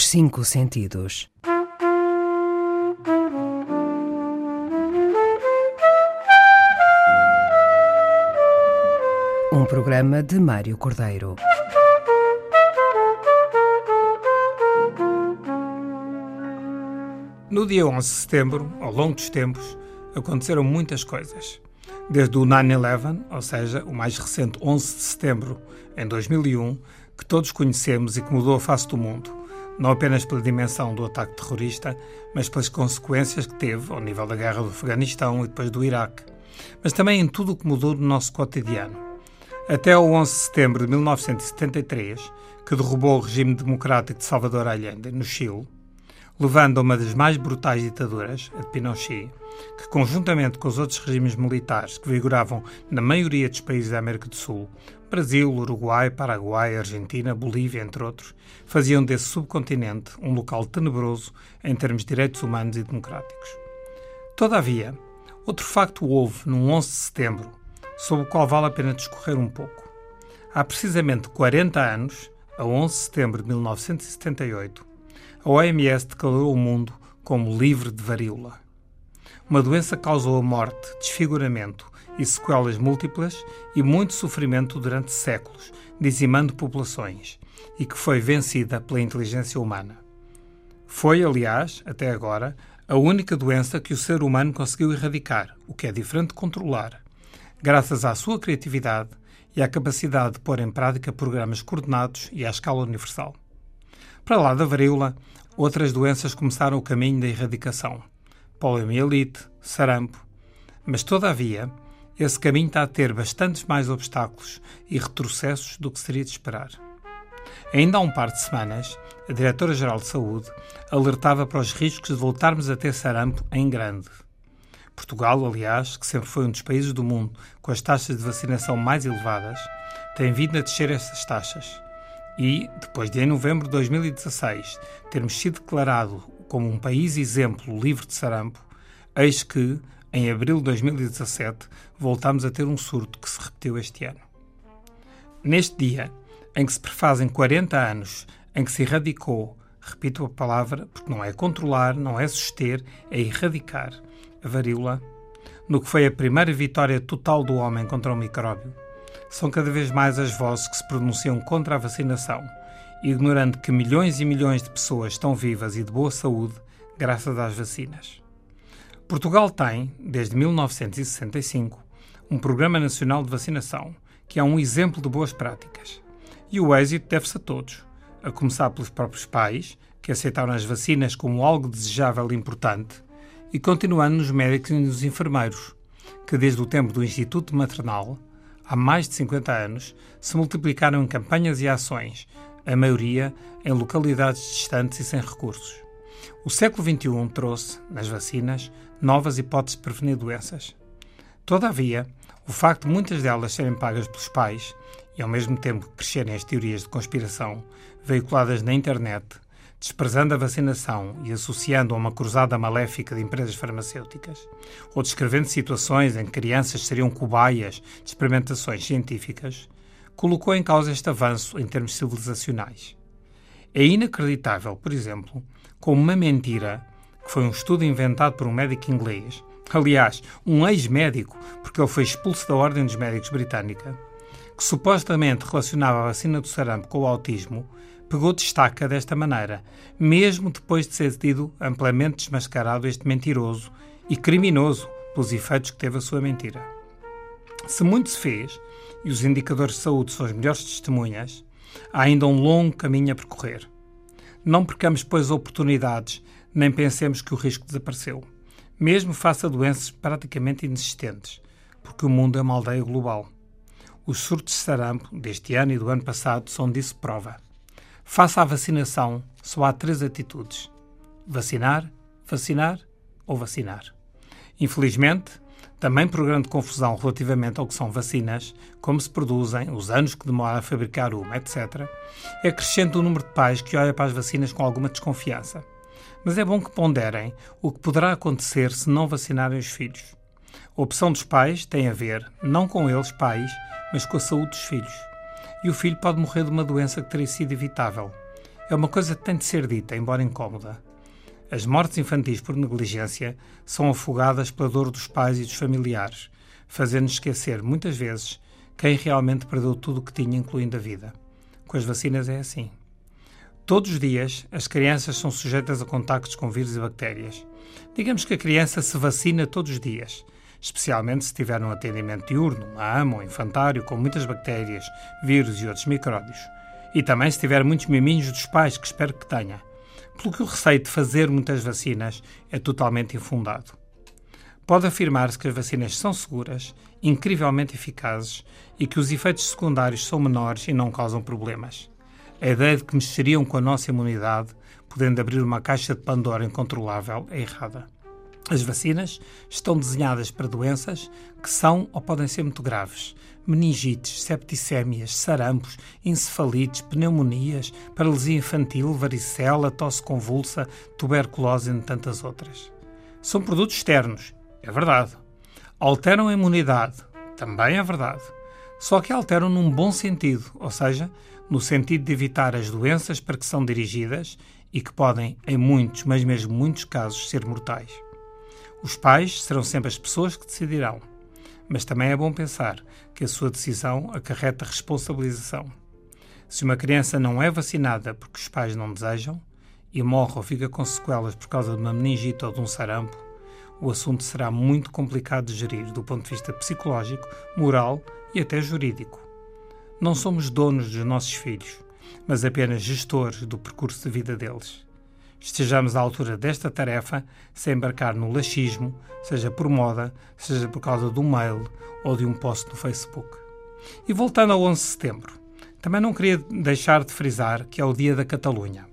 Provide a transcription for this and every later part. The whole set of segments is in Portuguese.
Os cinco sentidos. Um programa de Mário Cordeiro. No dia 11 de setembro, ao longo dos tempos, aconteceram muitas coisas. Desde o 9-11, ou seja, o mais recente 11 de setembro, em 2001, que todos conhecemos e que mudou a face do mundo, não apenas pela dimensão do ataque terrorista, mas pelas consequências que teve ao nível da guerra do Afeganistão e depois do Iraque, mas também em tudo o que mudou no nosso cotidiano. Até o 11 de setembro de 1973, que derrubou o regime democrático de Salvador Allende, no Chile, levando a uma das mais brutais ditaduras, a de Pinochet, que, conjuntamente com os outros regimes militares que vigoravam na maioria dos países da América do Sul, Brasil, Uruguai, Paraguai, Argentina, Bolívia, entre outros, faziam desse subcontinente um local tenebroso em termos de direitos humanos e democráticos. Todavia, outro facto houve num 11 de setembro, sobre o qual vale a pena discorrer um pouco. Há precisamente 40 anos, a 11 de setembro de 1978, a OMS declarou o mundo como livre de varíola. Uma doença causou a morte, desfiguramento e sequelas múltiplas e muito sofrimento durante séculos, dizimando populações, e que foi vencida pela inteligência humana. Foi, aliás, até agora, a única doença que o ser humano conseguiu erradicar, o que é diferente de controlar, graças à sua criatividade e à capacidade de pôr em prática programas coordenados e à escala universal. Para lá da varíola, outras doenças começaram o caminho da erradicação. Poliomielite, sarampo. Mas, todavia, esse caminho está a ter bastantes mais obstáculos e retrocessos do que seria de esperar. Ainda há um par de semanas, a Diretora-Geral de Saúde alertava para os riscos de voltarmos a ter sarampo em grande. Portugal, aliás, que sempre foi um dos países do mundo com as taxas de vacinação mais elevadas, tem vindo a descer essas taxas. E, depois de em novembro de 2016 termos sido declarado como um país exemplo livre de sarampo, eis que, em abril de 2017, voltámos a ter um surto que se repetiu este ano. Neste dia, em que se prefazem 40 anos em que se erradicou, repito a palavra porque não é controlar, não é suster, é erradicar, a varíola, no que foi a primeira vitória total do homem contra o micróbio, são cada vez mais as vozes que se pronunciam contra a vacinação, ignorando que milhões e milhões de pessoas estão vivas e de boa saúde graças às vacinas. Portugal tem, desde 1965, um Programa Nacional de Vacinação, que é um exemplo de boas práticas. E o êxito deve-se a todos, a começar pelos próprios pais, que aceitaram as vacinas como algo desejável e importante, e continuando nos médicos e nos enfermeiros, que desde o tempo do Instituto Maternal, há mais de 50 anos, se multiplicaram em campanhas e ações, a maioria em localidades distantes e sem recursos. O século XXI trouxe, nas vacinas, novas hipóteses de prevenir doenças. Todavia, o facto de muitas delas serem pagas pelos pais e ao mesmo tempo crescerem as teorias de conspiração veiculadas na internet, desprezando a vacinação e associando a uma cruzada maléfica de empresas farmacêuticas, ou descrevendo situações em que crianças seriam cobaias de experimentações científicas, colocou em causa este avanço em termos civilizacionais. É inacreditável, por exemplo, como uma mentira, que foi um estudo inventado por um médico inglês, aliás, um ex-médico, porque ele foi expulso da Ordem dos Médicos Britânica, que supostamente relacionava a vacina do sarampo com o autismo, pegou destaca desta maneira, mesmo depois de ser tido amplamente desmascarado este mentiroso e criminoso pelos efeitos que teve a sua mentira. Se muito se fez, e os indicadores de saúde são as melhores testemunhas, há ainda um longo caminho a percorrer. Não percamos, pois, oportunidades, nem pensemos que o risco desapareceu, mesmo face a doenças praticamente inexistentes, porque o mundo é uma aldeia global. Os surtos de sarampo deste ano e do ano passado são disso prova. Face à vacinação, só há três atitudes: vacinar, vacinar ou vacinar. Infelizmente, também por grande confusão relativamente ao que são vacinas, como se produzem, os anos que demora a fabricar uma, etc., é crescente o número de pais que olha para as vacinas com alguma desconfiança. Mas é bom que ponderem o que poderá acontecer se não vacinarem os filhos. A opção dos pais tem a ver, não com eles, pais, mas com a saúde dos filhos. E o filho pode morrer de uma doença que teria sido evitável. é uma coisa que tem de ser dita, embora incómoda. As mortes infantis por negligência são afogadas pela dor dos pais e dos familiares, fazendo-nos esquecer, muitas vezes, quem realmente perdeu tudo o que tinha, incluindo a vida. Com as vacinas é assim. Todos os dias, as crianças são sujeitas a contactos com vírus e bactérias. Digamos que a criança se vacina todos os dias, especialmente se tiver um atendimento diurno, uma ama ou infantário com muitas bactérias, vírus e outros micróbios. E também se tiver muitos miminhos dos pais, que espero que tenha. Pelo que o receio de fazer muitas vacinas é totalmente infundado. Pode afirmar-se que as vacinas são seguras, incrivelmente eficazes e que os efeitos secundários são menores e não causam problemas. A ideia de que mexeriam com a nossa imunidade, podendo abrir uma caixa de Pandora incontrolável, é errada. As vacinas estão desenhadas para doenças que são ou podem ser muito graves. Meningites, septicémias, sarampos, encefalites, pneumonias, paralisia infantil, varicela, tosse convulsa, tuberculose e tantas outras. São produtos externos, é verdade. Alteram a imunidade, também é verdade. Só que alteram num bom sentido, ou seja, no sentido de evitar as doenças para que são dirigidas e que podem, em muitos, mas mesmo muitos casos, ser mortais. Os pais serão sempre as pessoas que decidirão, mas também é bom pensar que a sua decisão acarreta responsabilização. Se uma criança não é vacinada porque os pais não desejam e morre ou fica com sequelas por causa de uma meningite ou de um sarampo, o assunto será muito complicado de gerir do ponto de vista psicológico, moral e até jurídico. Não somos donos dos nossos filhos, mas apenas gestores do percurso de vida deles estejamos à altura desta tarefa sem embarcar no laxismo, seja por moda, seja por causa de um mail ou de um post no Facebook. E voltando ao 11 de setembro, também não queria deixar de frisar que é o dia da Catalunha.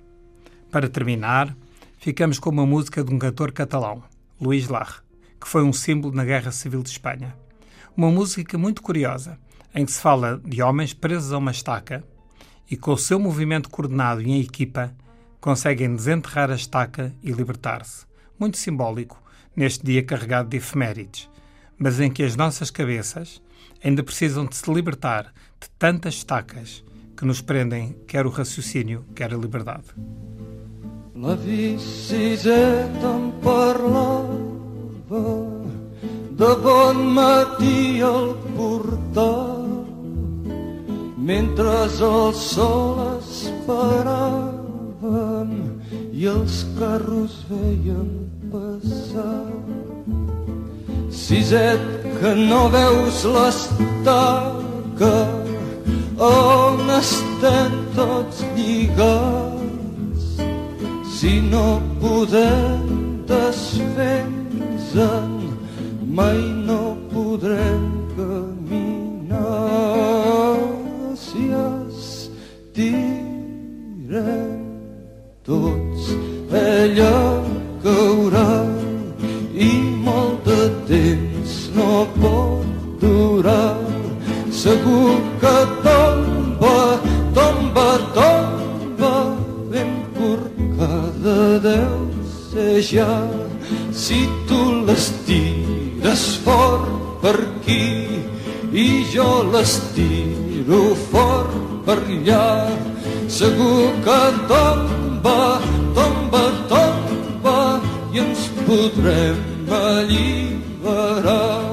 Para terminar, ficamos com uma música de um cantor catalão, Luís Larre, que foi um símbolo na Guerra Civil de Espanha. Uma música muito curiosa, em que se fala de homens presos a uma estaca e com o seu movimento coordenado e em equipa conseguem desenterrar a estaca e libertar-se. Muito simbólico neste dia carregado de efemérides, mas em que as nossas cabeças ainda precisam de se libertar de tantas estacas que nos prendem quer o raciocínio, quer a liberdade. La em parlava de bon matí al portal mentre el sol esperava i els carros veien passar. Siset, que no veus l'estaca on estem tots lligats si no podem desfer-nos-en mai no tomba ben corcada deu ser ja si tu l'estires fort per aquí i jo l'estiro fort per allà segur que tomba, tomba, tomba i ens podrem alliberar.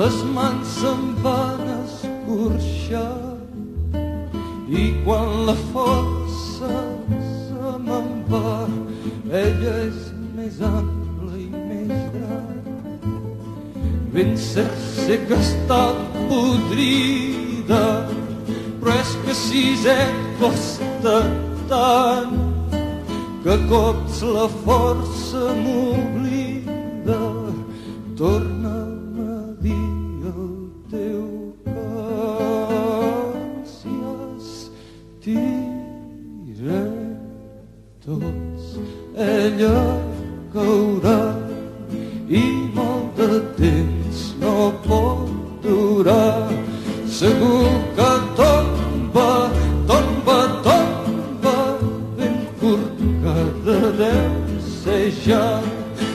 Les mans se'n van escorxar i quan la força se me'n va ella és més ampla ben cert sé que està podrida, però és que sisè costa tant que cops la força m'oblida, torna'm estirem tots allò caurà i molt de temps no pot durar. Segur que tomba, tomba, tomba, ben corcada deu ser ja.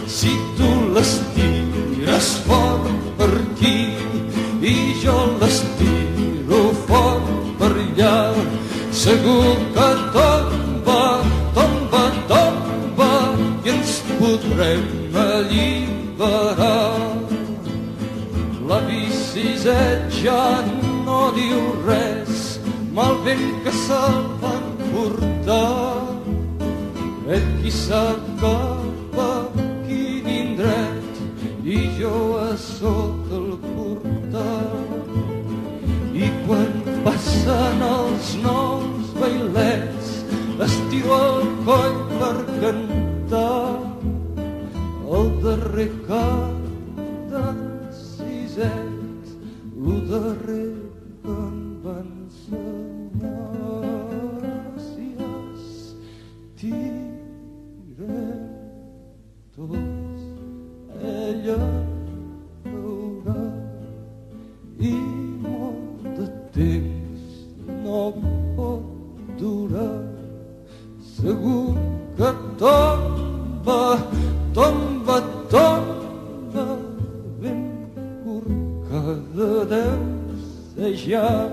Si tu l'estires fort, brilhar. Et qui sap cap a quin indret i jo a sota el portal. I quan passen els nous bailets, estiro el coll per cantar el darrer cant d'en Siset, lo darrer que em va ensenyar. Tomba, tomba, ben corcada ser ja.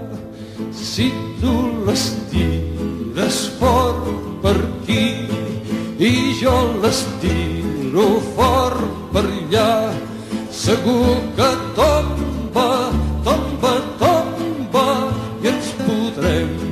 Si tu les tires fort per aquí i jo les tiro fort per allà, segur que tomba, tomba, tomba i ens podrem